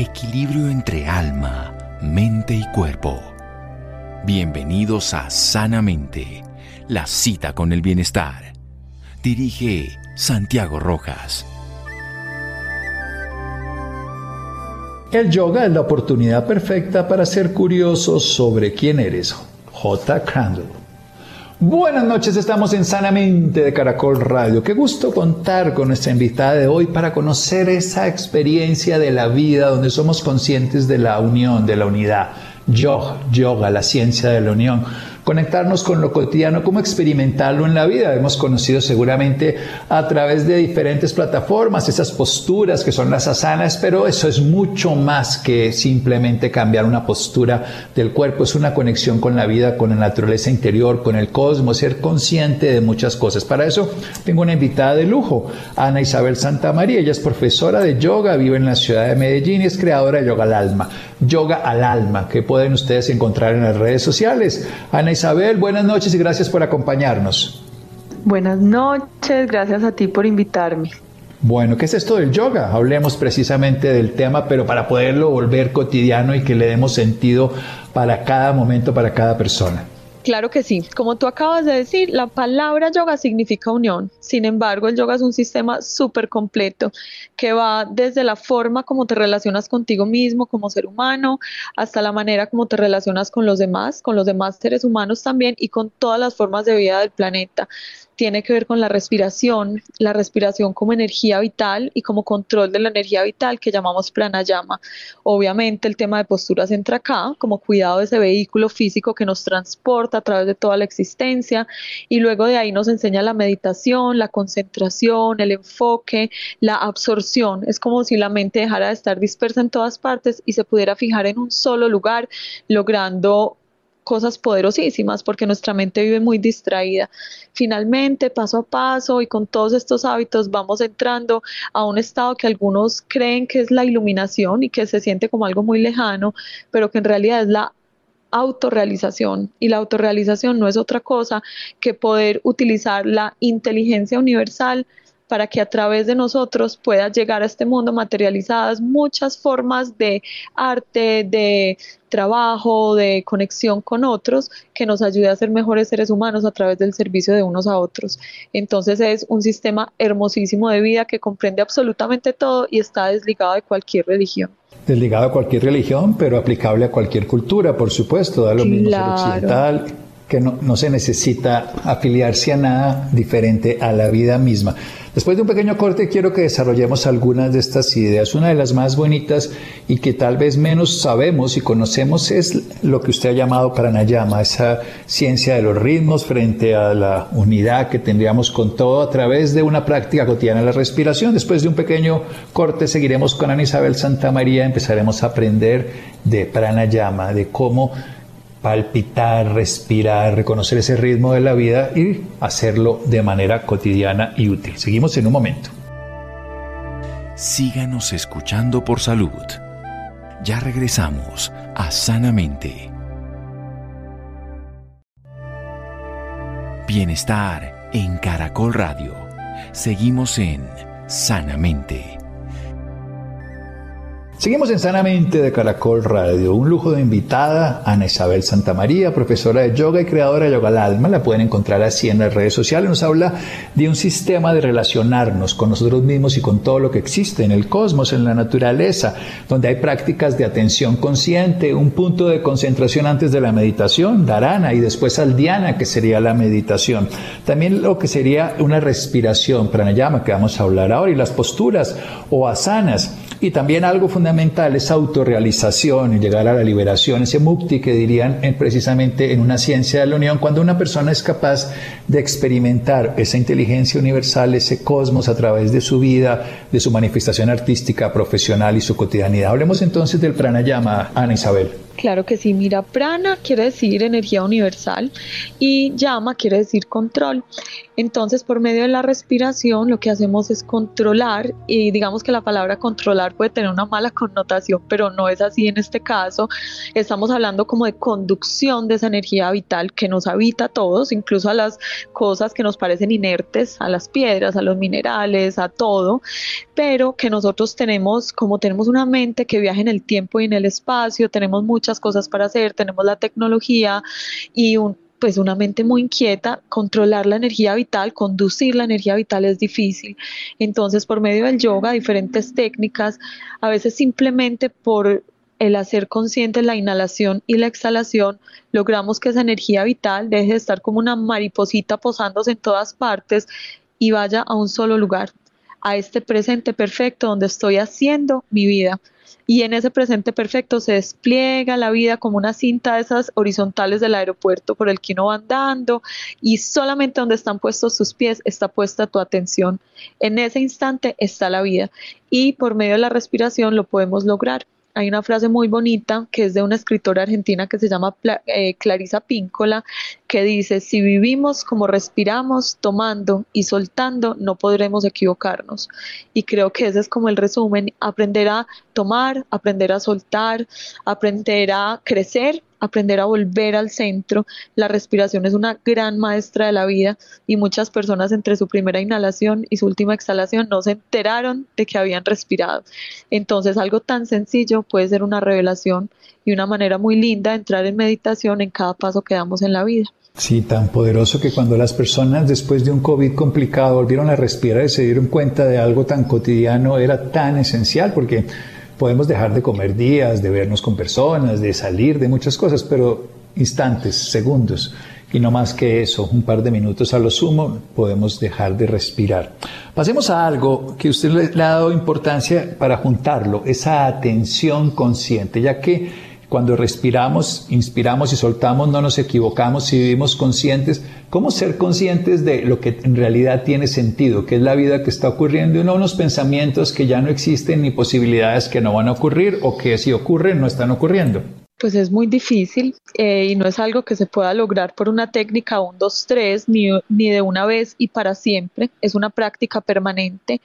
Equilibrio entre alma, mente y cuerpo. Bienvenidos a Sanamente, la cita con el bienestar. Dirige Santiago Rojas. El yoga es la oportunidad perfecta para ser curioso sobre quién eres. J. Crandall. Buenas noches, estamos en Sanamente de Caracol Radio. Qué gusto contar con nuestra invitada de hoy para conocer esa experiencia de la vida donde somos conscientes de la unión, de la unidad. Yoga, yoga, la ciencia de la unión conectarnos con lo cotidiano, cómo experimentarlo en la vida. Hemos conocido seguramente a través de diferentes plataformas esas posturas que son las asanas, pero eso es mucho más que simplemente cambiar una postura del cuerpo, es una conexión con la vida, con la naturaleza interior, con el cosmos, ser consciente de muchas cosas. Para eso tengo una invitada de lujo, Ana Isabel Santa María. Ella es profesora de yoga, vive en la ciudad de Medellín y es creadora de Yoga al Alma. Yoga al Alma, que pueden ustedes encontrar en las redes sociales. Ana Isabel, buenas noches y gracias por acompañarnos. Buenas noches, gracias a ti por invitarme. Bueno, ¿qué es esto del yoga? Hablemos precisamente del tema, pero para poderlo volver cotidiano y que le demos sentido para cada momento, para cada persona. Claro que sí. Como tú acabas de decir, la palabra yoga significa unión. Sin embargo, el yoga es un sistema súper completo que va desde la forma como te relacionas contigo mismo como ser humano, hasta la manera como te relacionas con los demás, con los demás seres humanos también y con todas las formas de vida del planeta tiene que ver con la respiración, la respiración como energía vital y como control de la energía vital que llamamos pranayama. Obviamente el tema de posturas entra acá, como cuidado de ese vehículo físico que nos transporta a través de toda la existencia y luego de ahí nos enseña la meditación, la concentración, el enfoque, la absorción. Es como si la mente dejara de estar dispersa en todas partes y se pudiera fijar en un solo lugar, logrando cosas poderosísimas porque nuestra mente vive muy distraída. Finalmente, paso a paso y con todos estos hábitos vamos entrando a un estado que algunos creen que es la iluminación y que se siente como algo muy lejano, pero que en realidad es la autorrealización y la autorrealización no es otra cosa que poder utilizar la inteligencia universal para que a través de nosotros pueda llegar a este mundo materializadas muchas formas de arte, de trabajo, de conexión con otros, que nos ayude a ser mejores seres humanos a través del servicio de unos a otros. Entonces es un sistema hermosísimo de vida que comprende absolutamente todo y está desligado de cualquier religión. Desligado a cualquier religión, pero aplicable a cualquier cultura, por supuesto, da lo mismo ser occidental, que no, no, se necesita afiliarse a nada diferente a la vida misma. Después de un pequeño corte quiero que desarrollemos algunas de estas ideas. Una de las más bonitas y que tal vez menos sabemos y conocemos es lo que usted ha llamado pranayama, esa ciencia de los ritmos frente a la unidad que tendríamos con todo a través de una práctica cotidiana de la respiración. Después de un pequeño corte seguiremos con Ana Isabel Santa María, empezaremos a aprender de pranayama, de cómo palpitar, respirar, reconocer ese ritmo de la vida y hacerlo de manera cotidiana y útil. Seguimos en un momento. Síganos escuchando por salud. Ya regresamos a Sanamente. Bienestar en Caracol Radio. Seguimos en Sanamente. Seguimos en Sanamente de Caracol Radio. Un lujo de invitada, Ana Isabel Santamaría, profesora de yoga y creadora de Yoga al Alma. La pueden encontrar así en las redes sociales. Nos habla de un sistema de relacionarnos con nosotros mismos y con todo lo que existe en el cosmos, en la naturaleza, donde hay prácticas de atención consciente, un punto de concentración antes de la meditación, dharana, y después aldiana, que sería la meditación. También lo que sería una respiración, pranayama, que vamos a hablar ahora, y las posturas o asanas y también algo fundamental es autorrealización llegar a la liberación, ese mukti que dirían en, precisamente en una ciencia de la unión, cuando una persona es capaz de experimentar esa inteligencia universal, ese cosmos a través de su vida, de su manifestación artística, profesional y su cotidianidad. Hablemos entonces del pranayama, Ana Isabel. Claro que sí, mira, prana quiere decir energía universal y llama quiere decir control. Entonces, por medio de la respiración, lo que hacemos es controlar y digamos que la palabra controlar puede tener una mala connotación, pero no es así en este caso. Estamos hablando como de conducción de esa energía vital que nos habita a todos, incluso a las cosas que nos parecen inertes, a las piedras, a los minerales, a todo, pero que nosotros tenemos, como tenemos una mente que viaja en el tiempo y en el espacio, tenemos muchas cosas para hacer, tenemos la tecnología y un, pues una mente muy inquieta, controlar la energía vital, conducir la energía vital es difícil. Entonces, por medio del yoga, diferentes técnicas, a veces simplemente por el hacer consciente la inhalación y la exhalación, logramos que esa energía vital deje de estar como una mariposita posándose en todas partes y vaya a un solo lugar, a este presente perfecto donde estoy haciendo mi vida y en ese presente perfecto se despliega la vida como una cinta de esas horizontales del aeropuerto por el que uno va andando y solamente donde están puestos tus pies está puesta tu atención. En ese instante está la vida y por medio de la respiración lo podemos lograr hay una frase muy bonita que es de una escritora argentina que se llama eh, Clarisa Píncola, que dice, si vivimos como respiramos, tomando y soltando, no podremos equivocarnos. Y creo que ese es como el resumen, aprender a tomar, aprender a soltar, aprender a crecer aprender a volver al centro. La respiración es una gran maestra de la vida y muchas personas entre su primera inhalación y su última exhalación no se enteraron de que habían respirado. Entonces algo tan sencillo puede ser una revelación y una manera muy linda de entrar en meditación en cada paso que damos en la vida. Sí, tan poderoso que cuando las personas después de un COVID complicado volvieron a respirar y se dieron cuenta de algo tan cotidiano, era tan esencial porque Podemos dejar de comer días, de vernos con personas, de salir, de muchas cosas, pero instantes, segundos, y no más que eso, un par de minutos a lo sumo, podemos dejar de respirar. Pasemos a algo que usted le ha dado importancia para juntarlo, esa atención consciente, ya que cuando respiramos, inspiramos y soltamos, no nos equivocamos si vivimos conscientes. ¿Cómo ser conscientes de lo que en realidad tiene sentido, que es la vida que está ocurriendo y no unos pensamientos que ya no existen ni posibilidades que no van a ocurrir o que si ocurren no están ocurriendo? Pues es muy difícil eh, y no es algo que se pueda lograr por una técnica 1, 2, 3, ni, ni de una vez y para siempre. Es una práctica permanente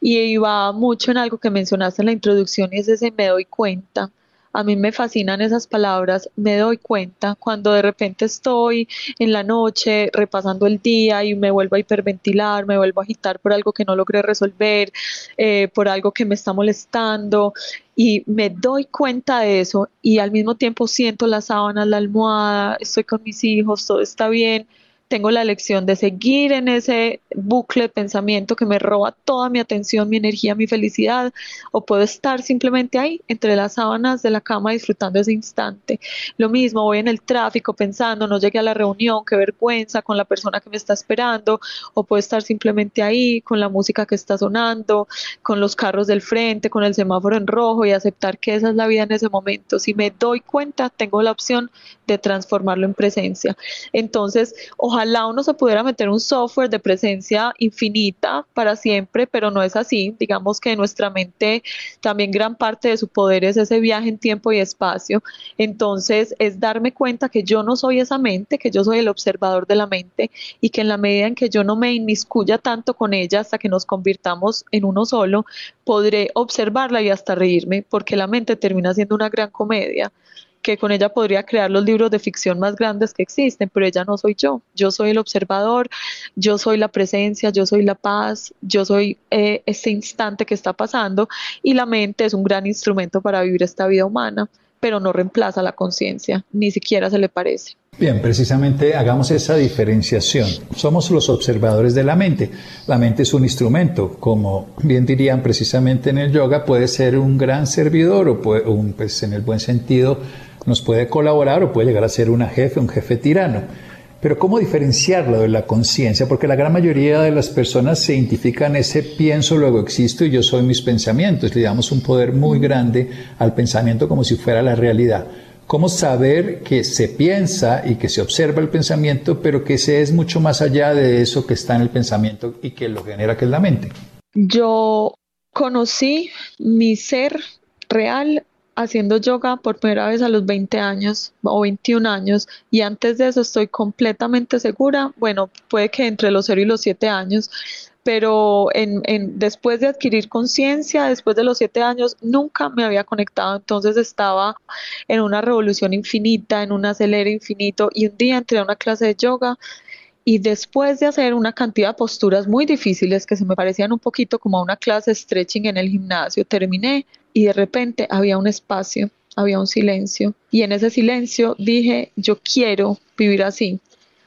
y va mucho en algo que mencionaste en la introducción y es ese me doy cuenta a mí me fascinan esas palabras, me doy cuenta cuando de repente estoy en la noche repasando el día y me vuelvo a hiperventilar, me vuelvo a agitar por algo que no logré resolver, eh, por algo que me está molestando y me doy cuenta de eso y al mismo tiempo siento las sábanas, la almohada, estoy con mis hijos, todo está bien tengo la elección de seguir en ese bucle de pensamiento que me roba toda mi atención, mi energía, mi felicidad, o puedo estar simplemente ahí, entre las sábanas de la cama, disfrutando ese instante. Lo mismo, voy en el tráfico pensando, no llegué a la reunión, qué vergüenza con la persona que me está esperando, o puedo estar simplemente ahí con la música que está sonando, con los carros del frente, con el semáforo en rojo y aceptar que esa es la vida en ese momento. Si me doy cuenta, tengo la opción de transformarlo en presencia. Entonces, ojalá uno se pudiera meter un software de presencia infinita para siempre, pero no es así. Digamos que nuestra mente también gran parte de su poder es ese viaje en tiempo y espacio. Entonces, es darme cuenta que yo no soy esa mente, que yo soy el observador de la mente y que en la medida en que yo no me inmiscuya tanto con ella hasta que nos convirtamos en uno solo, podré observarla y hasta reírme, porque la mente termina siendo una gran comedia que con ella podría crear los libros de ficción más grandes que existen, pero ella no soy yo. Yo soy el observador, yo soy la presencia, yo soy la paz, yo soy eh, ese instante que está pasando y la mente es un gran instrumento para vivir esta vida humana, pero no reemplaza la conciencia, ni siquiera se le parece. Bien, precisamente hagamos esa diferenciación. Somos los observadores de la mente. La mente es un instrumento, como bien dirían precisamente en el yoga, puede ser un gran servidor o un, pues en el buen sentido nos puede colaborar o puede llegar a ser una jefe, un jefe tirano. Pero ¿cómo diferenciarlo de la conciencia? Porque la gran mayoría de las personas se identifican ese pienso, luego existo y yo soy mis pensamientos. Le damos un poder muy grande al pensamiento como si fuera la realidad. ¿Cómo saber que se piensa y que se observa el pensamiento, pero que se es mucho más allá de eso que está en el pensamiento y que lo genera, que es la mente? Yo conocí mi ser real haciendo yoga por primera vez a los 20 años o 21 años y antes de eso estoy completamente segura, bueno, puede que entre los 0 y los 7 años, pero en, en, después de adquirir conciencia, después de los 7 años, nunca me había conectado, entonces estaba en una revolución infinita, en un acelero infinito y un día entré a una clase de yoga y después de hacer una cantidad de posturas muy difíciles que se me parecían un poquito como a una clase stretching en el gimnasio, terminé y de repente había un espacio, había un silencio. Y en ese silencio dije, yo quiero vivir así.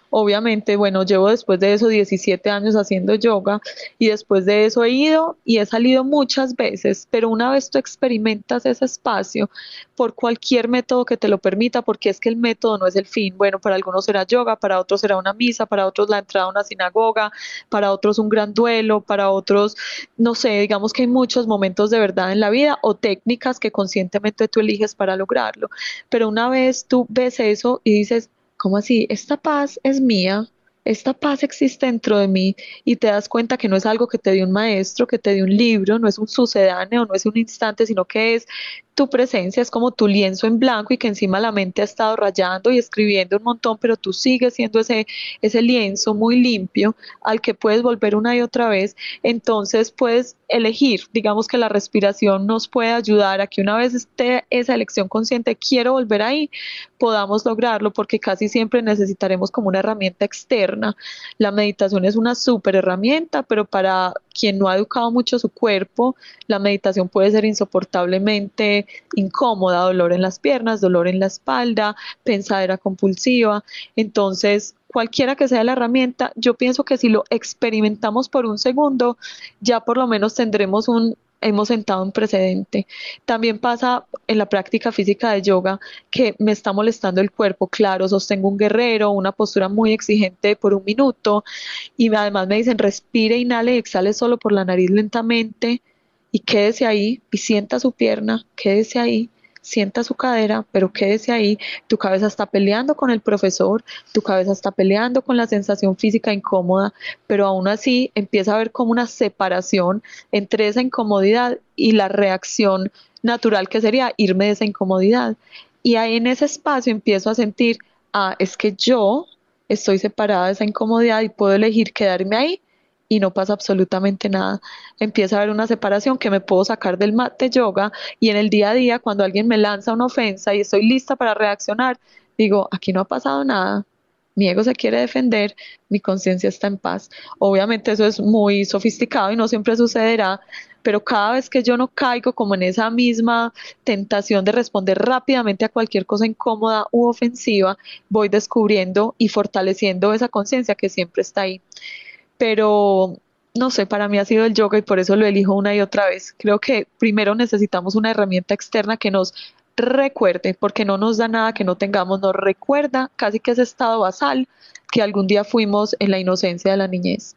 Obviamente, bueno, llevo después de eso 17 años haciendo yoga y después de eso he ido y he salido muchas veces, pero una vez tú experimentas ese espacio por cualquier método que te lo permita, porque es que el método no es el fin. Bueno, para algunos será yoga, para otros será una misa, para otros la entrada a una sinagoga, para otros un gran duelo, para otros, no sé, digamos que hay muchos momentos de verdad en la vida o técnicas que conscientemente tú eliges para lograrlo. Pero una vez tú ves eso y dices, ¿cómo así? Esta paz es mía, esta paz existe dentro de mí y te das cuenta que no es algo que te dio un maestro, que te dio un libro, no es un sucedáneo, no es un instante, sino que es tu presencia es como tu lienzo en blanco y que encima la mente ha estado rayando y escribiendo un montón, pero tú sigues siendo ese, ese lienzo muy limpio al que puedes volver una y otra vez. Entonces puedes elegir, digamos que la respiración nos puede ayudar a que una vez esté esa elección consciente, quiero volver ahí, podamos lograrlo porque casi siempre necesitaremos como una herramienta externa. La meditación es una súper herramienta, pero para quien no ha educado mucho su cuerpo, la meditación puede ser insoportablemente incómoda, dolor en las piernas, dolor en la espalda, pensadera compulsiva. Entonces, cualquiera que sea la herramienta, yo pienso que si lo experimentamos por un segundo, ya por lo menos tendremos un hemos sentado un precedente. También pasa en la práctica física de yoga que me está molestando el cuerpo, claro, sostengo un guerrero, una postura muy exigente por un minuto y además me dicen respire, inhale y exhale solo por la nariz lentamente y quédese ahí y sienta su pierna, quédese ahí sienta su cadera, pero quédese ahí, tu cabeza está peleando con el profesor, tu cabeza está peleando con la sensación física incómoda, pero aún así empieza a haber como una separación entre esa incomodidad y la reacción natural que sería irme de esa incomodidad. Y ahí en ese espacio empiezo a sentir, ah, es que yo estoy separada de esa incomodidad y puedo elegir quedarme ahí y no pasa absolutamente nada. Empieza a haber una separación que me puedo sacar del mat de yoga y en el día a día cuando alguien me lanza una ofensa y estoy lista para reaccionar, digo, aquí no ha pasado nada. Mi ego se quiere defender, mi conciencia está en paz. Obviamente eso es muy sofisticado y no siempre sucederá, pero cada vez que yo no caigo como en esa misma tentación de responder rápidamente a cualquier cosa incómoda u ofensiva, voy descubriendo y fortaleciendo esa conciencia que siempre está ahí pero no sé, para mí ha sido el yoga y por eso lo elijo una y otra vez. Creo que primero necesitamos una herramienta externa que nos recuerde, porque no nos da nada que no tengamos, nos recuerda casi que ese estado basal que algún día fuimos en la inocencia de la niñez.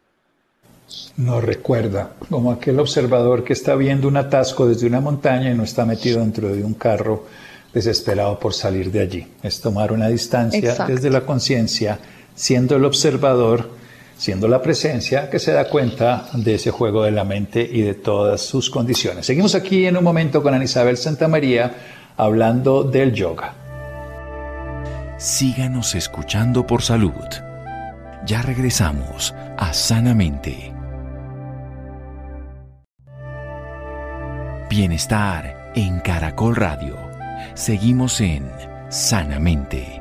Nos recuerda, como aquel observador que está viendo un atasco desde una montaña y no está metido dentro de un carro desesperado por salir de allí. Es tomar una distancia desde la conciencia, siendo el observador siendo la presencia que se da cuenta de ese juego de la mente y de todas sus condiciones. Seguimos aquí en un momento con Ana Isabel Santamaría hablando del yoga. Síganos escuchando por salud. Ya regresamos a Sanamente. Bienestar en Caracol Radio. Seguimos en Sanamente.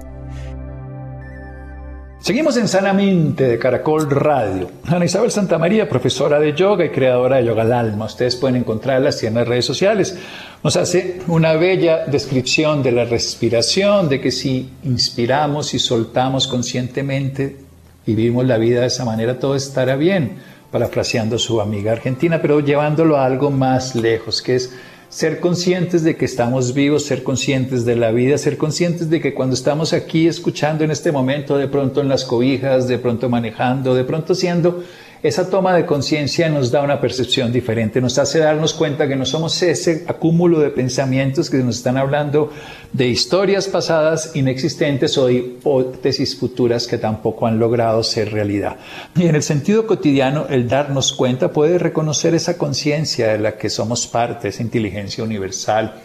Seguimos en Sanamente de Caracol Radio. Ana Isabel Santamaría, profesora de yoga y creadora de Yoga al Alma. Ustedes pueden encontrarla en las redes sociales. Nos hace una bella descripción de la respiración, de que si inspiramos y soltamos conscientemente vivimos la vida de esa manera, todo estará bien, parafraseando su amiga argentina, pero llevándolo a algo más lejos, que es ser conscientes de que estamos vivos, ser conscientes de la vida, ser conscientes de que cuando estamos aquí escuchando en este momento, de pronto en las cobijas, de pronto manejando, de pronto siendo esa toma de conciencia nos da una percepción diferente, nos hace darnos cuenta que no somos ese acúmulo de pensamientos que nos están hablando de historias pasadas inexistentes o de hipótesis futuras que tampoco han logrado ser realidad. Y en el sentido cotidiano, el darnos cuenta puede reconocer esa conciencia de la que somos parte, esa inteligencia universal,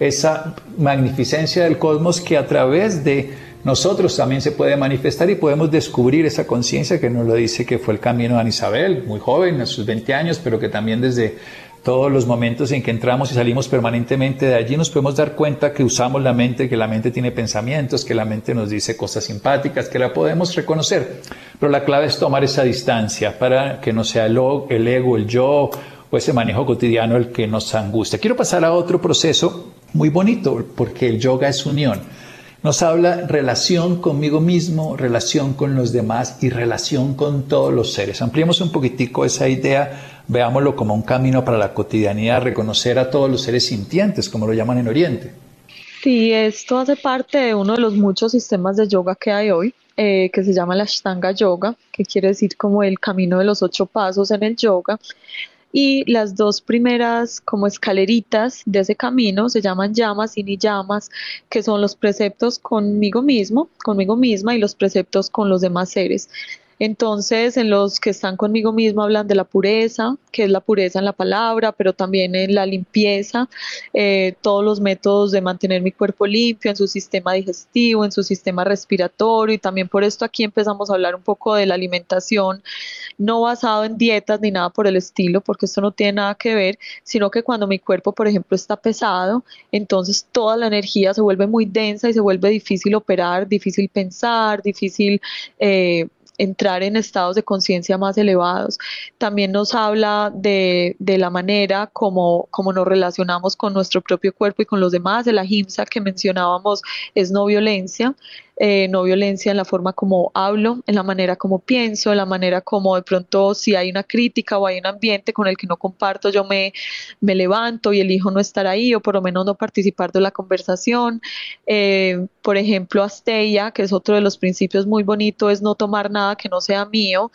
esa magnificencia del cosmos que a través de nosotros también se puede manifestar y podemos descubrir esa conciencia que nos lo dice que fue el camino de Isabel, muy joven, a sus 20 años, pero que también desde todos los momentos en que entramos y salimos permanentemente de allí nos podemos dar cuenta que usamos la mente, que la mente tiene pensamientos, que la mente nos dice cosas simpáticas, que la podemos reconocer. Pero la clave es tomar esa distancia para que no sea el, el ego, el yo o ese manejo cotidiano el que nos angustia. Quiero pasar a otro proceso muy bonito porque el yoga es unión. Nos habla relación conmigo mismo, relación con los demás y relación con todos los seres. Ampliemos un poquitico esa idea, veámoslo como un camino para la cotidianidad, reconocer a todos los seres sintientes, como lo llaman en Oriente. Sí, esto hace parte de uno de los muchos sistemas de yoga que hay hoy, eh, que se llama la Ashtanga Yoga, que quiere decir como el camino de los ocho pasos en el yoga y las dos primeras como escaleritas de ese camino se llaman llamas y ni llamas, que son los preceptos conmigo mismo, conmigo misma y los preceptos con los demás seres. Entonces, en los que están conmigo mismo hablan de la pureza, que es la pureza en la palabra, pero también en la limpieza, eh, todos los métodos de mantener mi cuerpo limpio, en su sistema digestivo, en su sistema respiratorio, y también por esto aquí empezamos a hablar un poco de la alimentación, no basado en dietas ni nada por el estilo, porque esto no tiene nada que ver, sino que cuando mi cuerpo, por ejemplo, está pesado, entonces toda la energía se vuelve muy densa y se vuelve difícil operar, difícil pensar, difícil... Eh, entrar en estados de conciencia más elevados. También nos habla de, de la manera como, como, nos relacionamos con nuestro propio cuerpo y con los demás. De la himsa que mencionábamos es no violencia. Eh, no violencia en la forma como hablo, en la manera como pienso, en la manera como de pronto si hay una crítica o hay un ambiente con el que no comparto, yo me, me levanto y elijo no estar ahí o por lo menos no participar de la conversación. Eh, por ejemplo, Asteya, que es otro de los principios muy bonitos, es no tomar nada que no sea mío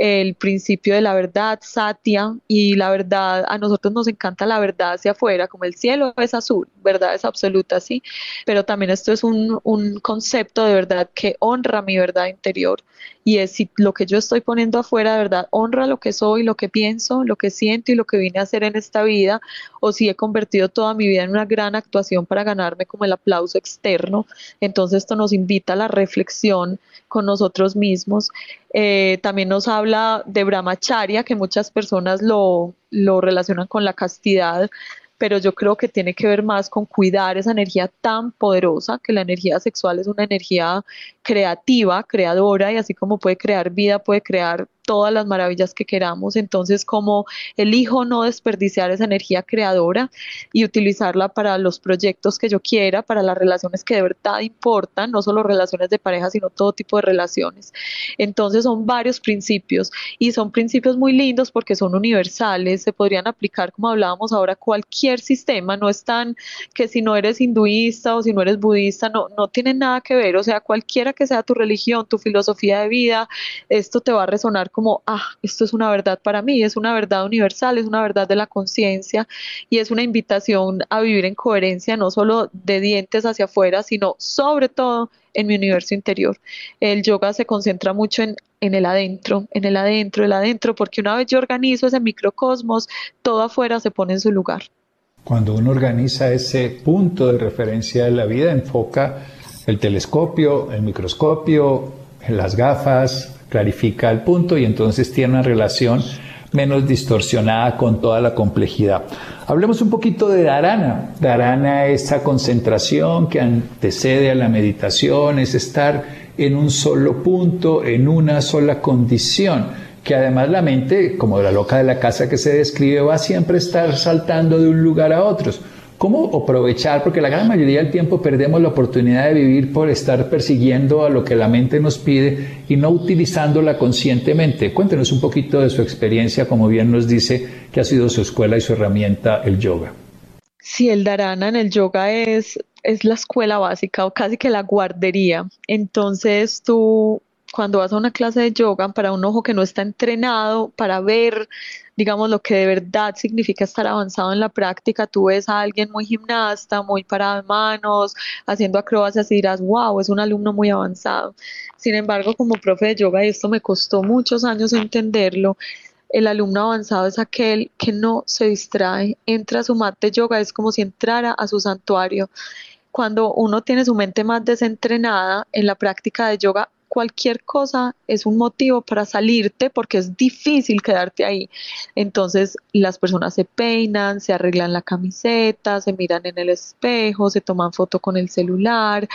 el principio de la verdad, Satya, y la verdad, a nosotros nos encanta la verdad hacia afuera, como el cielo es azul, verdad es absoluta, sí, pero también esto es un, un concepto de verdad que honra mi verdad interior y es si lo que yo estoy poniendo afuera de verdad honra lo que soy, lo que pienso, lo que siento y lo que vine a hacer en esta vida, o si he convertido toda mi vida en una gran actuación para ganarme como el aplauso externo. Entonces esto nos invita a la reflexión con nosotros mismos. Eh, también nos habla de brahmacharya, que muchas personas lo, lo relacionan con la castidad, pero yo creo que tiene que ver más con cuidar esa energía tan poderosa, que la energía sexual es una energía creativa, creadora, y así como puede crear vida, puede crear todas las maravillas que queramos. Entonces, como elijo no desperdiciar esa energía creadora y utilizarla para los proyectos que yo quiera, para las relaciones que de verdad importan, no solo relaciones de pareja, sino todo tipo de relaciones. Entonces, son varios principios y son principios muy lindos porque son universales, se podrían aplicar, como hablábamos ahora, cualquier sistema, no están que si no eres hinduista o si no eres budista, no, no tienen nada que ver, o sea, cualquiera que sea tu religión, tu filosofía de vida, esto te va a resonar como, ah, esto es una verdad para mí, es una verdad universal, es una verdad de la conciencia y es una invitación a vivir en coherencia, no solo de dientes hacia afuera, sino sobre todo en mi universo interior. El yoga se concentra mucho en, en el adentro, en el adentro, el adentro, porque una vez yo organizo ese microcosmos, todo afuera se pone en su lugar. Cuando uno organiza ese punto de referencia de la vida, enfoca el telescopio, el microscopio, las gafas, clarifica el punto y entonces tiene una relación menos distorsionada con toda la complejidad. Hablemos un poquito de Dharana. Dharana es esa concentración que antecede a la meditación, es estar en un solo punto, en una sola condición, que además la mente, como la loca de la casa que se describe, va siempre a estar saltando de un lugar a otro. ¿Cómo aprovechar? Porque la gran mayoría del tiempo perdemos la oportunidad de vivir por estar persiguiendo a lo que la mente nos pide y no utilizándola conscientemente. Cuéntenos un poquito de su experiencia, como bien nos dice que ha sido su escuela y su herramienta el yoga. Sí, el dharana en el yoga es, es la escuela básica o casi que la guardería. Entonces tú cuando vas a una clase de yoga, para un ojo que no está entrenado, para ver, digamos, lo que de verdad significa estar avanzado en la práctica, tú ves a alguien muy gimnasta, muy parado de manos, haciendo acrobacias y dirás, wow, es un alumno muy avanzado. Sin embargo, como profe de yoga, y esto me costó muchos años entenderlo, el alumno avanzado es aquel que no se distrae, entra a su mat de yoga, es como si entrara a su santuario. Cuando uno tiene su mente más desentrenada en la práctica de yoga, cualquier cosa es un motivo para salirte porque es difícil quedarte ahí. Entonces las personas se peinan, se arreglan la camiseta, se miran en el espejo, se toman foto con el celular,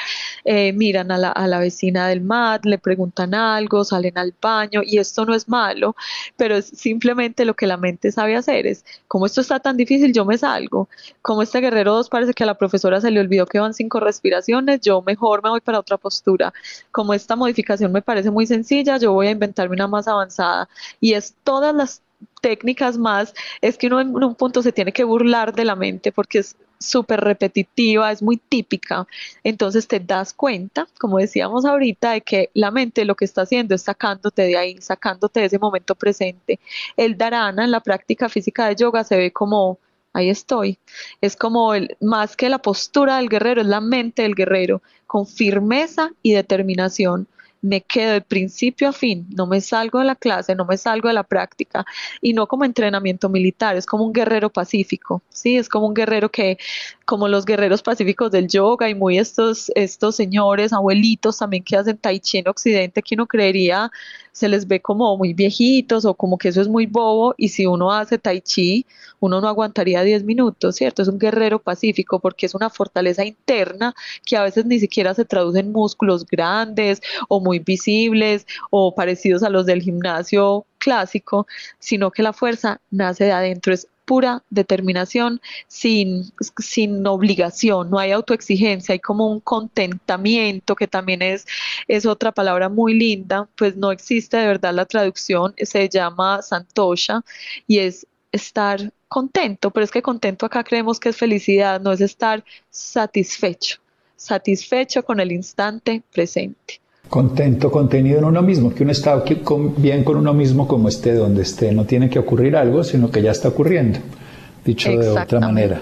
eh, miran a la, a la vecina del mat, le preguntan algo, salen al baño y esto no es malo, pero es simplemente lo que la mente sabe hacer. Es como esto está tan difícil, yo me salgo. Como este guerrero 2 parece que a la profesora se le olvidó que van cinco respiraciones, yo mejor me voy para otra postura. Como esta modificación me parece muy sencilla, yo voy a inventarme una más avanzada y es todas las técnicas más, es que uno en un punto se tiene que burlar de la mente porque es súper repetitiva, es muy típica. Entonces te das cuenta, como decíamos ahorita, de que la mente lo que está haciendo es sacándote de ahí, sacándote de ese momento presente. El dharana en la práctica física de yoga se ve como ahí estoy. Es como el, más que la postura del guerrero, es la mente del guerrero, con firmeza y determinación me quedo de principio a fin, no me salgo de la clase, no me salgo de la práctica y no como entrenamiento militar, es como un guerrero pacífico, ¿sí? Es como un guerrero que, como los guerreros pacíficos del yoga y muy estos, estos señores, abuelitos también que hacen tai chi en Occidente, que uno creería se les ve como muy viejitos o como que eso es muy bobo y si uno hace tai chi, uno no aguantaría 10 minutos, ¿cierto? Es un guerrero pacífico porque es una fortaleza interna que a veces ni siquiera se traduce en músculos grandes o muy visibles o parecidos a los del gimnasio clásico, sino que la fuerza nace de adentro, es pura determinación sin, sin obligación, no hay autoexigencia, hay como un contentamiento que también es, es otra palabra muy linda, pues no existe de verdad la traducción, se llama santosha y es estar contento, pero es que contento acá creemos que es felicidad, no es estar satisfecho, satisfecho con el instante presente contento, contenido en uno mismo, que uno está bien con uno mismo como esté donde esté, no tiene que ocurrir algo, sino que ya está ocurriendo, dicho de otra manera.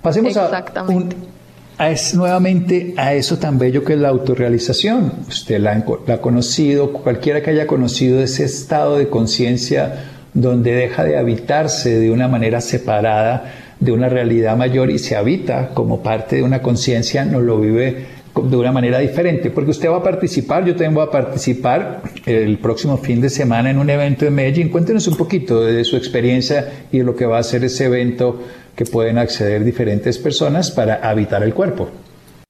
Pasemos a, es, nuevamente a eso tan bello que es la autorrealización. Usted la, la ha conocido, cualquiera que haya conocido ese estado de conciencia donde deja de habitarse de una manera separada de una realidad mayor y se habita como parte de una conciencia, no lo vive de una manera diferente, porque usted va a participar, yo también voy a participar el próximo fin de semana en un evento en Medellín. Cuéntenos un poquito de su experiencia y de lo que va a ser ese evento que pueden acceder diferentes personas para habitar el cuerpo.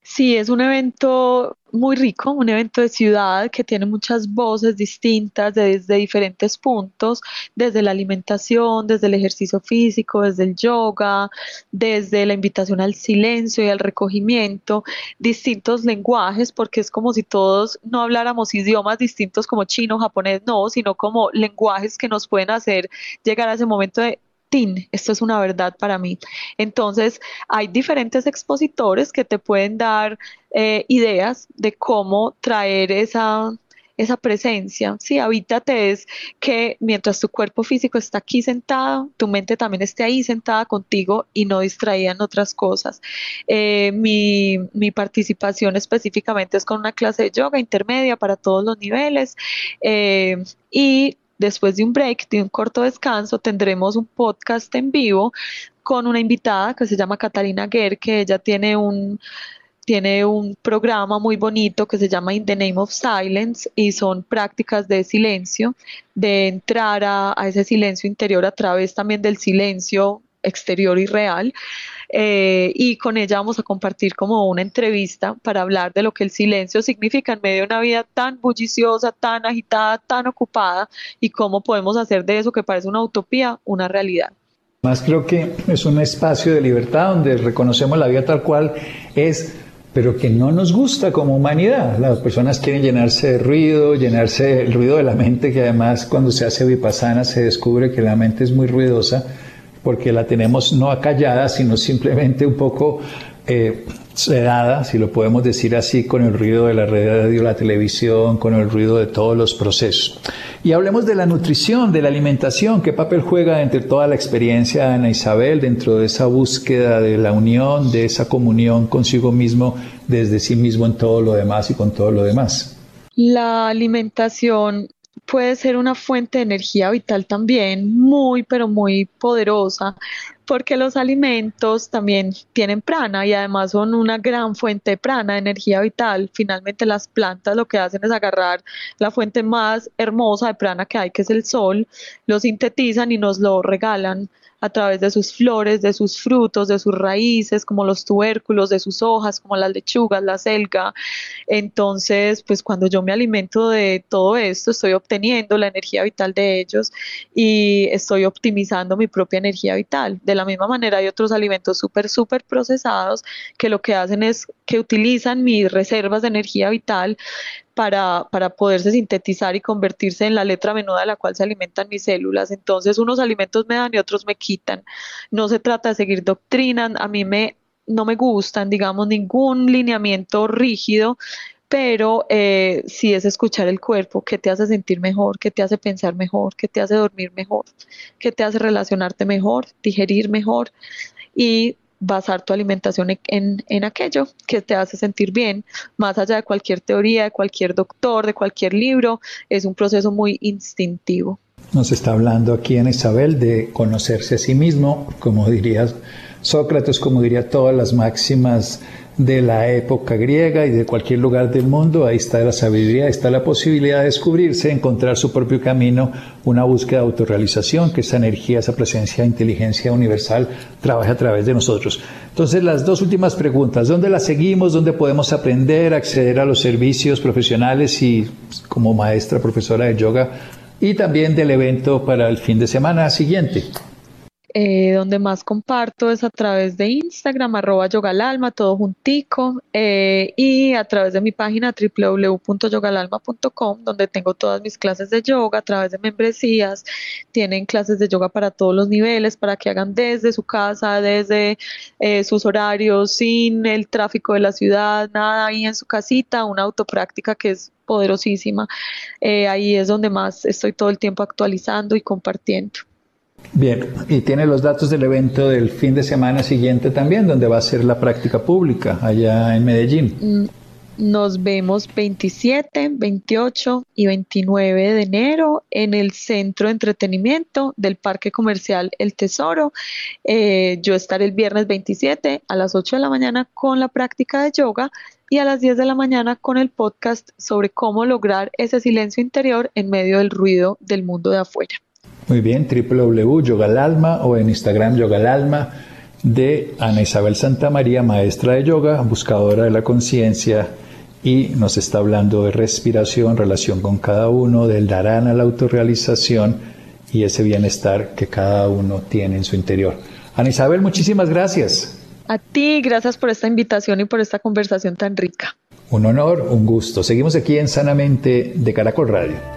Sí, es un evento muy rico, un evento de ciudad que tiene muchas voces distintas desde diferentes puntos, desde la alimentación, desde el ejercicio físico, desde el yoga, desde la invitación al silencio y al recogimiento, distintos lenguajes, porque es como si todos no habláramos idiomas distintos como chino, japonés, no, sino como lenguajes que nos pueden hacer llegar a ese momento de esto es una verdad para mí. Entonces, hay diferentes expositores que te pueden dar eh, ideas de cómo traer esa, esa presencia. Sí, habítate es que mientras tu cuerpo físico está aquí sentado, tu mente también esté ahí sentada contigo y no distraída en otras cosas. Eh, mi, mi, participación específicamente es con una clase de yoga intermedia para todos los niveles eh, y Después de un break, de un corto descanso, tendremos un podcast en vivo con una invitada que se llama Catalina Guer, que ella tiene un tiene un programa muy bonito que se llama In the Name of Silence y son prácticas de silencio, de entrar a, a ese silencio interior a través también del silencio exterior y real. Eh, y con ella vamos a compartir como una entrevista para hablar de lo que el silencio significa en medio de una vida tan bulliciosa, tan agitada, tan ocupada y cómo podemos hacer de eso que parece una utopía una realidad. Más creo que es un espacio de libertad donde reconocemos la vida tal cual es pero que no nos gusta como humanidad. Las personas quieren llenarse de ruido, llenarse el ruido de la mente, que además cuando se hace vipassana se descubre que la mente es muy ruidosa porque la tenemos no acallada, sino simplemente un poco eh, sedada, si lo podemos decir así, con el ruido de la radio, la televisión, con el ruido de todos los procesos. Y hablemos de la nutrición, de la alimentación, qué papel juega entre toda la experiencia de Ana Isabel dentro de esa búsqueda de la unión, de esa comunión consigo mismo, desde sí mismo en todo lo demás y con todo lo demás. La alimentación puede ser una fuente de energía vital también muy, pero muy poderosa, porque los alimentos también tienen prana y además son una gran fuente de prana, de energía vital. Finalmente las plantas lo que hacen es agarrar la fuente más hermosa de prana que hay, que es el sol, lo sintetizan y nos lo regalan a través de sus flores, de sus frutos, de sus raíces, como los tubérculos, de sus hojas, como las lechugas, la selga. Entonces, pues cuando yo me alimento de todo esto, estoy obteniendo la energía vital de ellos y estoy optimizando mi propia energía vital. De la misma manera, hay otros alimentos súper, súper procesados que lo que hacen es que utilizan mis reservas de energía vital para, para, poderse sintetizar y convertirse en la letra menuda de la cual se alimentan mis células. Entonces, unos alimentos me dan y otros me quitan. No se trata de seguir doctrinas, a mí me, no me gustan, digamos, ningún lineamiento rígido, pero eh, sí es escuchar el cuerpo, qué te hace sentir mejor, qué te hace pensar mejor, qué te hace dormir mejor, qué te hace relacionarte mejor, digerir mejor y basar tu alimentación en, en, aquello que te hace sentir bien, más allá de cualquier teoría, de cualquier doctor, de cualquier libro, es un proceso muy instintivo. Nos está hablando aquí en Isabel de conocerse a sí mismo, como diría Sócrates, como diría todas las máximas de la época griega y de cualquier lugar del mundo. Ahí está la sabiduría, está la posibilidad de descubrirse, encontrar su propio camino, una búsqueda de autorrealización, que esa energía, esa presencia inteligencia universal trabaje a través de nosotros. Entonces, las dos últimas preguntas, ¿dónde la seguimos? ¿Dónde podemos aprender, acceder a los servicios profesionales y como maestra, profesora de yoga? Y también del evento para el fin de semana siguiente. Eh, donde más comparto es a través de Instagram, arroba yogalalma, todo juntico, eh, y a través de mi página www.yogalalma.com, donde tengo todas mis clases de yoga a través de membresías. Tienen clases de yoga para todos los niveles, para que hagan desde su casa, desde eh, sus horarios, sin el tráfico de la ciudad, nada ahí en su casita, una autopráctica que es poderosísima. ahí es donde más estoy todo el tiempo actualizando y compartiendo. Bien, y tiene los datos del evento del fin de semana siguiente también, donde va a ser la práctica pública allá en Medellín. Mm, nos vemos 27, 28 y 29 de enero en el Centro de Entretenimiento del Parque Comercial El Tesoro. Eh, yo estaré el viernes 27 a las 8 de la mañana con la práctica de yoga y a las 10 de la mañana con el podcast sobre cómo lograr ese silencio interior en medio del ruido del mundo de afuera. Muy bien, www.yogalalma o en Instagram yogalalma de Ana Isabel Santa María, maestra de yoga, buscadora de la conciencia y nos está hablando de respiración, relación con cada uno, del darán a la autorrealización y ese bienestar que cada uno tiene en su interior. Ana Isabel, muchísimas gracias. A ti, gracias por esta invitación y por esta conversación tan rica. Un honor, un gusto. Seguimos aquí en Sanamente de Caracol Radio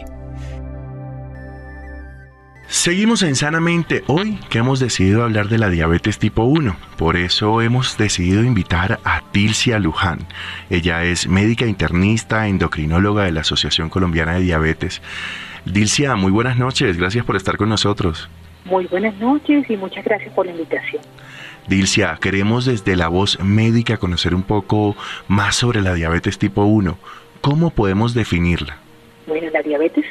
Seguimos en Sanamente hoy que hemos decidido hablar de la diabetes tipo 1. Por eso hemos decidido invitar a Tilcia Luján. Ella es médica internista, endocrinóloga de la Asociación Colombiana de Diabetes. Dilcia, muy buenas noches. Gracias por estar con nosotros. Muy buenas noches y muchas gracias por la invitación. Dilcia, queremos desde la voz médica conocer un poco más sobre la diabetes tipo 1. ¿Cómo podemos definirla? Bueno, la diabetes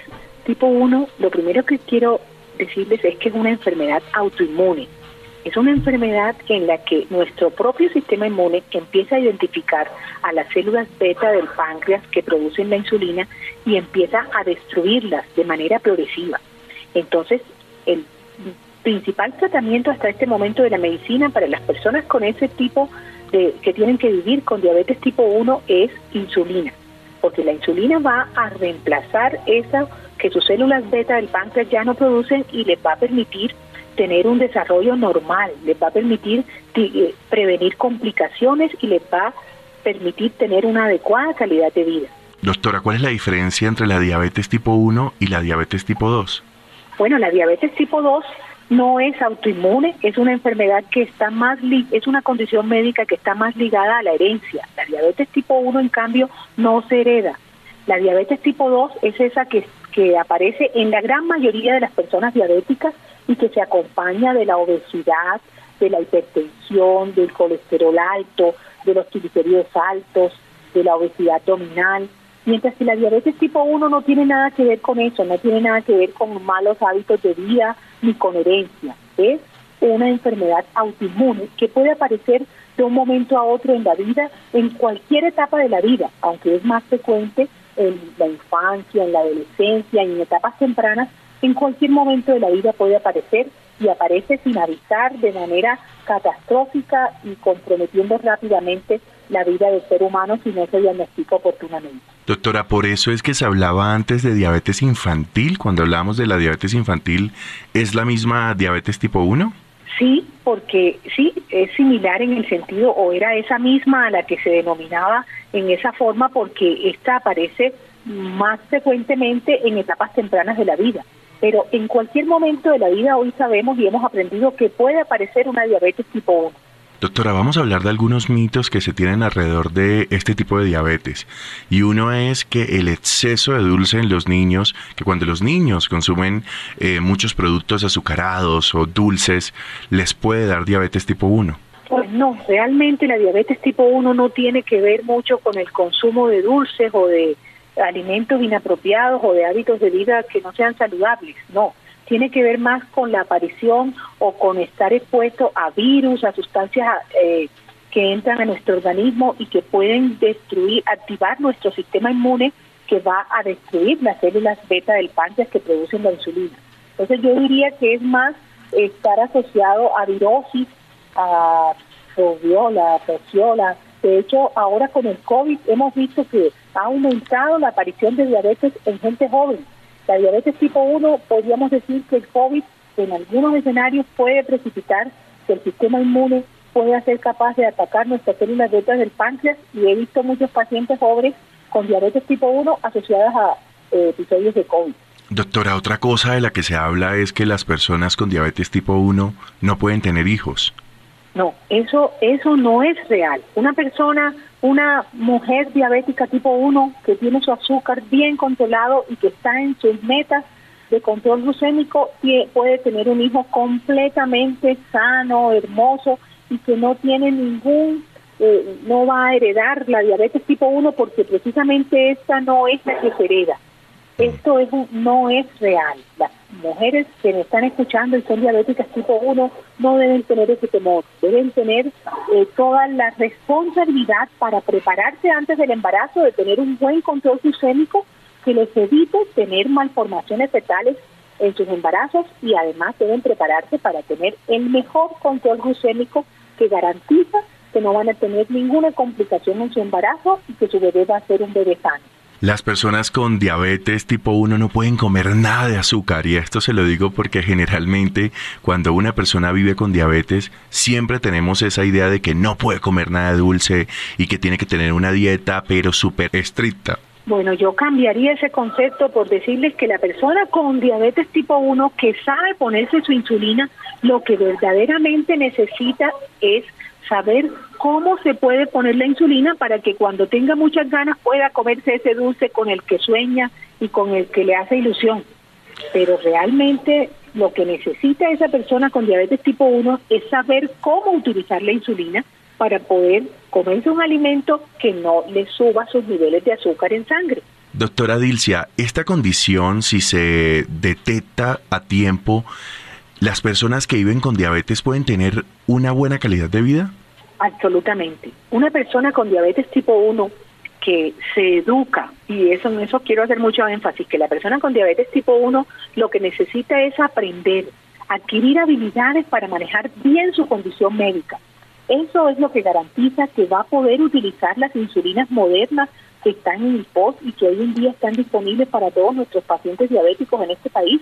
tipo 1, lo primero que quiero es que es una enfermedad autoinmune. Es una enfermedad en la que nuestro propio sistema inmune empieza a identificar a las células beta del páncreas que producen la insulina y empieza a destruirlas de manera progresiva. Entonces, el principal tratamiento hasta este momento de la medicina para las personas con ese tipo de que tienen que vivir con diabetes tipo 1 es insulina, porque la insulina va a reemplazar esa que sus células beta del páncreas ya no producen y les va a permitir tener un desarrollo normal, les va a permitir eh, prevenir complicaciones y les va a permitir tener una adecuada calidad de vida. Doctora, ¿cuál es la diferencia entre la diabetes tipo 1 y la diabetes tipo 2? Bueno, la diabetes tipo 2 no es autoinmune, es una enfermedad que está más, es una condición médica que está más ligada a la herencia. La diabetes tipo 1, en cambio, no se hereda. La diabetes tipo 2 es esa que, que aparece en la gran mayoría de las personas diabéticas y que se acompaña de la obesidad, de la hipertensión, del colesterol alto, de los triglicéridos altos, de la obesidad abdominal, mientras que la diabetes tipo 1 no tiene nada que ver con eso, no tiene nada que ver con malos hábitos de vida ni con herencia. Es una enfermedad autoinmune que puede aparecer de un momento a otro en la vida, en cualquier etapa de la vida, aunque es más frecuente en la infancia, en la adolescencia en etapas tempranas, en cualquier momento de la vida puede aparecer y aparece sin avisar de manera catastrófica y comprometiendo rápidamente la vida del ser humano si no se diagnostica oportunamente. Doctora, por eso es que se hablaba antes de diabetes infantil. Cuando hablamos de la diabetes infantil, ¿es la misma diabetes tipo 1? Sí, porque sí, es similar en el sentido, o era esa misma a la que se denominaba en esa forma, porque esta aparece más frecuentemente en etapas tempranas de la vida. Pero en cualquier momento de la vida hoy sabemos y hemos aprendido que puede aparecer una diabetes tipo 1. Doctora, vamos a hablar de algunos mitos que se tienen alrededor de este tipo de diabetes. Y uno es que el exceso de dulce en los niños, que cuando los niños consumen eh, muchos productos azucarados o dulces, les puede dar diabetes tipo 1. Pues no, realmente la diabetes tipo 1 no tiene que ver mucho con el consumo de dulces o de alimentos inapropiados o de hábitos de vida que no sean saludables, no tiene que ver más con la aparición o con estar expuesto a virus, a sustancias eh, que entran a nuestro organismo y que pueden destruir, activar nuestro sistema inmune que va a destruir las células beta del páncreas que producen la insulina. Entonces yo diría que es más estar asociado a virosis, a rodiola, a De hecho, ahora con el COVID hemos visto que ha aumentado la aparición de diabetes en gente joven la diabetes tipo 1, podríamos decir que el COVID en algunos escenarios puede precipitar que el sistema inmune pueda ser capaz de atacar nuestras células beta del páncreas y he visto muchos pacientes jóvenes con diabetes tipo 1 asociadas a eh, episodios de COVID. Doctora, otra cosa de la que se habla es que las personas con diabetes tipo 1 no pueden tener hijos. No, eso, eso no es real. Una persona, una mujer diabética tipo 1 que tiene su azúcar bien controlado y que está en sus metas de control glucémico puede tener un hijo completamente sano, hermoso y que no tiene ningún, eh, no va a heredar la diabetes tipo 1 porque precisamente esta no es la que se hereda. Esto es no es real. Las mujeres que me están escuchando y son diabéticas tipo 1 no deben tener ese temor, deben tener eh, toda la responsabilidad para prepararse antes del embarazo, de tener un buen control glucémico que les evite tener malformaciones fetales en sus embarazos y además deben prepararse para tener el mejor control glucémico que garantiza que no van a tener ninguna complicación en su embarazo y que su bebé va a ser un bebé sano. Las personas con diabetes tipo 1 no pueden comer nada de azúcar y esto se lo digo porque generalmente cuando una persona vive con diabetes siempre tenemos esa idea de que no puede comer nada dulce y que tiene que tener una dieta pero súper estricta. Bueno, yo cambiaría ese concepto por decirles que la persona con diabetes tipo 1 que sabe ponerse su insulina, lo que verdaderamente necesita es saber cómo se puede poner la insulina para que cuando tenga muchas ganas pueda comerse ese dulce con el que sueña y con el que le hace ilusión. Pero realmente lo que necesita esa persona con diabetes tipo 1 es saber cómo utilizar la insulina para poder comerse un alimento que no le suba sus niveles de azúcar en sangre. Doctora Dilcia, esta condición, si se detecta a tiempo, ¿las personas que viven con diabetes pueden tener una buena calidad de vida? Absolutamente. Una persona con diabetes tipo 1 que se educa, y eso en eso quiero hacer mucho énfasis, que la persona con diabetes tipo 1 lo que necesita es aprender, adquirir habilidades para manejar bien su condición médica. Eso es lo que garantiza que va a poder utilizar las insulinas modernas que están en el POS y que hoy en día están disponibles para todos nuestros pacientes diabéticos en este país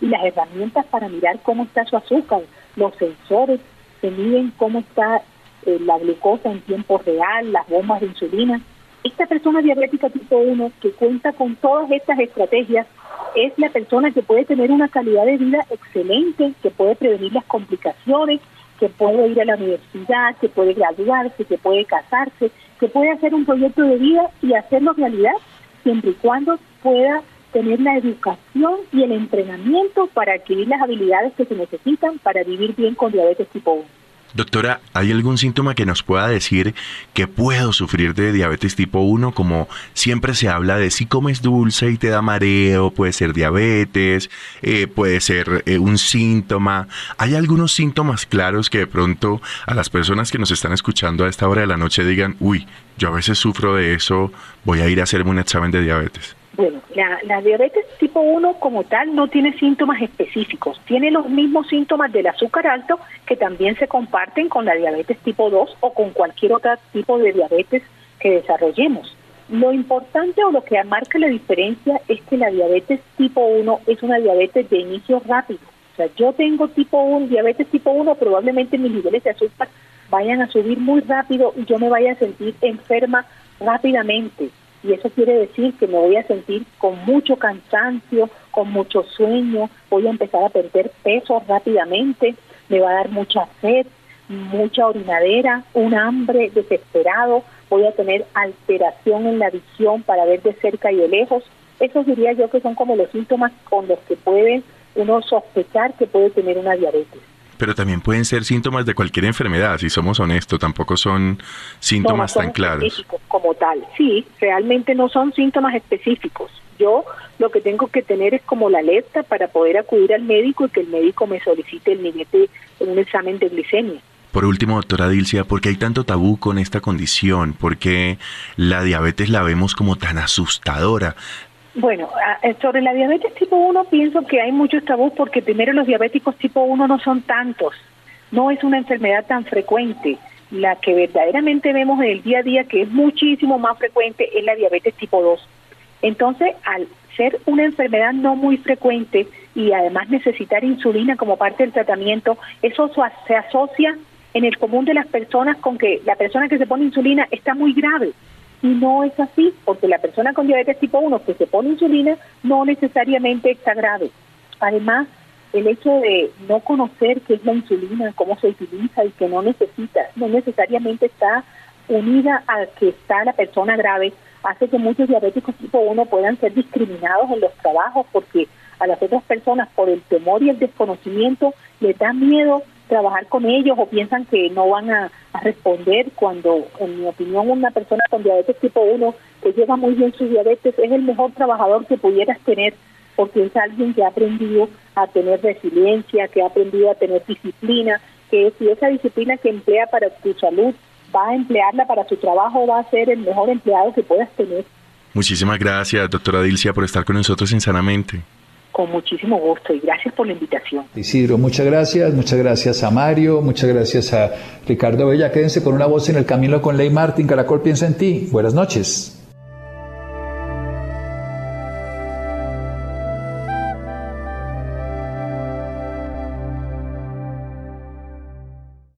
y las herramientas para mirar cómo está su azúcar, los sensores que miden cómo está eh, la glucosa en tiempo real, las bombas de insulina. Esta persona diabética tipo 1 que cuenta con todas estas estrategias es la persona que puede tener una calidad de vida excelente, que puede prevenir las complicaciones, que puede ir a la universidad, que puede graduarse, que puede casarse, que puede hacer un proyecto de vida y hacerlo realidad, siempre y cuando pueda tener la educación y el entrenamiento para adquirir las habilidades que se necesitan para vivir bien con diabetes tipo 1. Doctora, ¿hay algún síntoma que nos pueda decir que puedo sufrir de diabetes tipo 1? Como siempre se habla de si comes dulce y te da mareo, puede ser diabetes, eh, puede ser eh, un síntoma. ¿Hay algunos síntomas claros que de pronto a las personas que nos están escuchando a esta hora de la noche digan, uy, yo a veces sufro de eso, voy a ir a hacerme un examen de diabetes? Bueno, la, diabetes tipo 1 como tal no tiene síntomas específicos, tiene los mismos síntomas del azúcar alto que también se comparten con la diabetes tipo 2 o con cualquier otro tipo de diabetes que desarrollemos. Lo importante o lo que marca la diferencia es que la diabetes tipo 1 es una diabetes de inicio rápido. O sea, yo tengo tipo 1, diabetes tipo 1, probablemente mis niveles de azúcar vayan a subir muy rápido y yo me vaya a sentir enferma rápidamente y eso quiere decir que me voy a sentir con mucho cansancio, con mucho sueño, voy a empezar a perder peso rápidamente, me va a dar mucha sed, mucha orinadera, un hambre desesperado, voy a tener alteración en la visión para ver de cerca y de lejos. Esos diría yo que son como los síntomas con los que puede uno sospechar que puede tener una diabetes pero también pueden ser síntomas de cualquier enfermedad, si somos honestos, tampoco son síntomas tan claros. Como tal, sí, realmente no son síntomas específicos. Yo lo que tengo que tener es como la alerta para poder acudir al médico y que el médico me solicite el nivel de un examen de glicemia. Por último, doctora Dilcia, ¿por qué hay tanto tabú con esta condición? ¿Por qué la diabetes la vemos como tan asustadora? Bueno, eh, sobre la diabetes tipo 1 pienso que hay muchos tabús porque primero los diabéticos tipo 1 no son tantos, no es una enfermedad tan frecuente. La que verdaderamente vemos en el día a día que es muchísimo más frecuente es la diabetes tipo 2. Entonces, al ser una enfermedad no muy frecuente y además necesitar insulina como parte del tratamiento, eso se asocia en el común de las personas con que la persona que se pone insulina está muy grave y no es así, porque la persona con diabetes tipo 1 que se pone insulina no necesariamente está grave. Además, el hecho de no conocer qué es la insulina, cómo se utiliza y que no necesita, no necesariamente está unida a que está la persona grave, hace que muchos diabéticos tipo 1 puedan ser discriminados en los trabajos porque a las otras personas por el temor y el desconocimiento les da miedo trabajar con ellos o piensan que no van a, responder cuando, en mi opinión, una persona con diabetes tipo 1 que lleva muy bien su diabetes es el mejor trabajador que pudieras tener porque es alguien que ha aprendido a tener resiliencia, que ha aprendido a tener disciplina, que si esa disciplina que emplea para tu salud va a emplearla para su trabajo, va a ser el mejor empleado que puedas tener. Muchísimas gracias, doctora Dilcia, por estar con nosotros en Sanamente con muchísimo gusto y gracias por la invitación. Isidro, muchas gracias, muchas gracias a Mario, muchas gracias a Ricardo Bella. Quédense con una voz en el camino con Ley Martín. Caracol piensa en ti. Buenas noches.